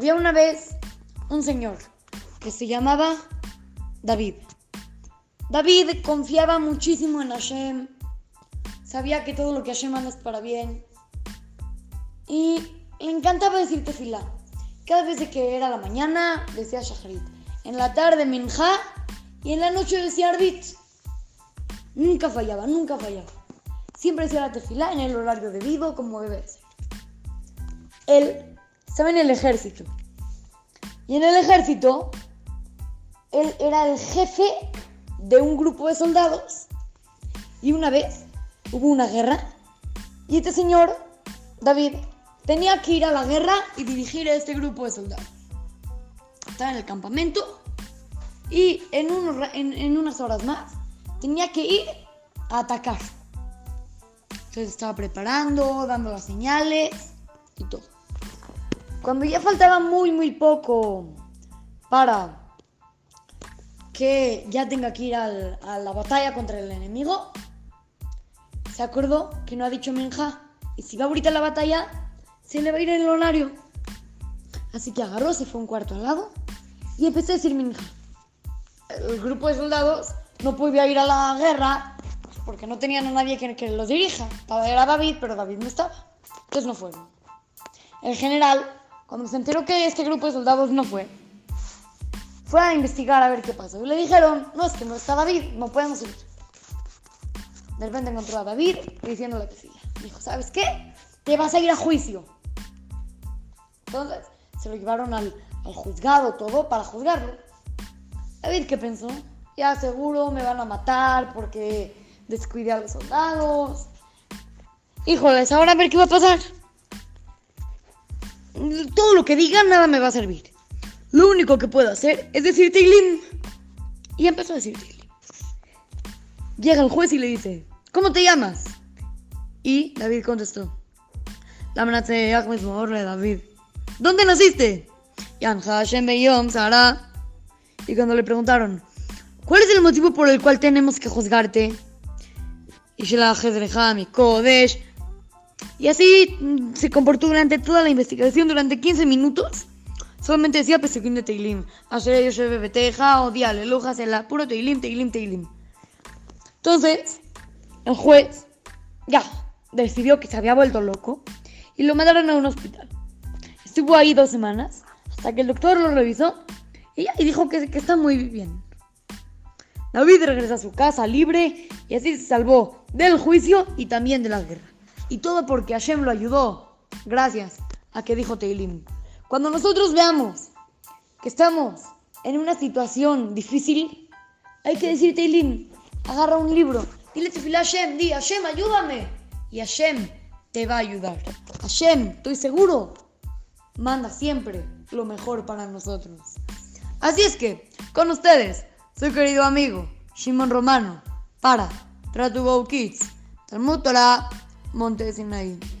Había una vez un señor que se llamaba David. David confiaba muchísimo en Hashem, sabía que todo lo que Hashem manda es para bien y le encantaba decir tefilá. Cada vez que era la mañana decía Shacharit, en la tarde Minja y en la noche decía Arbit. Nunca fallaba, nunca fallaba. Siempre decía la tefilá en el horario debido como debe ser. Él estaba en el ejército. Y en el ejército, él era el jefe de un grupo de soldados. Y una vez hubo una guerra y este señor, David, tenía que ir a la guerra y dirigir a este grupo de soldados. Estaba en el campamento y en, en unas horas más tenía que ir a atacar. Entonces estaba preparando, dando las señales y todo. Cuando ya faltaba muy, muy poco para que ya tenga que ir a la batalla contra el enemigo, se acordó que no ha dicho Minja. Y si va ahorita a la batalla, se le va a ir el horario. Así que agarró, se fue un cuarto al lado y empezó a decir Minja. El grupo de soldados no podía ir a la guerra porque no tenían a nadie que, que los dirija. Era David, pero David no estaba. Entonces no fueron. El general, cuando se enteró que este grupo de soldados no fue, fue a investigar a ver qué pasó. Y le dijeron, no, es que no está David, no podemos ir. De repente encontró a David diciéndole que sí. Dijo, ¿sabes qué? Te vas a ir a juicio. Entonces, se lo llevaron al, juzgado todo para juzgarlo. David, ¿qué pensó? Ya seguro me van a matar porque descuidé a los soldados. Híjoles, ahora a ver qué va a pasar. Todo lo que digan nada me va a servir. Lo único que puedo hacer es decir Teilim. Y empezó a decir Teilim. Llega el juez y le dice, ¿cómo te llamas? Y David contestó, la amenaza de David. ¿Dónde naciste? Y cuando le preguntaron, ¿Cuál es el motivo por el cual tenemos que juzgarte? Y así mm, se comportó durante toda la investigación, durante 15 minutos. Solamente decía Pesequín de Teilim. Asher Beteja, o Aleluja, la puro Teilim, Teilim, Teilim. Entonces, el juez ya decidió que se había vuelto loco y lo mandaron a un hospital. Estuvo ahí dos semanas hasta que el doctor lo revisó y, y dijo que, que está muy bien. David regresa a su casa libre y así se salvó del juicio y también de la guerra. Y todo porque Hashem lo ayudó, gracias a que dijo Teilim. Cuando nosotros veamos que estamos en una situación difícil, hay que decir Teilim, agarra un libro, dile a Hashem, di Hashem, ayúdame. Y Hashem te va a ayudar. Hashem, estoy seguro, manda siempre lo mejor para nosotros. Así es que, con ustedes, su querido amigo Shimon Romano para Tratugo Kids, Talmud Torah, Monte Sinaí.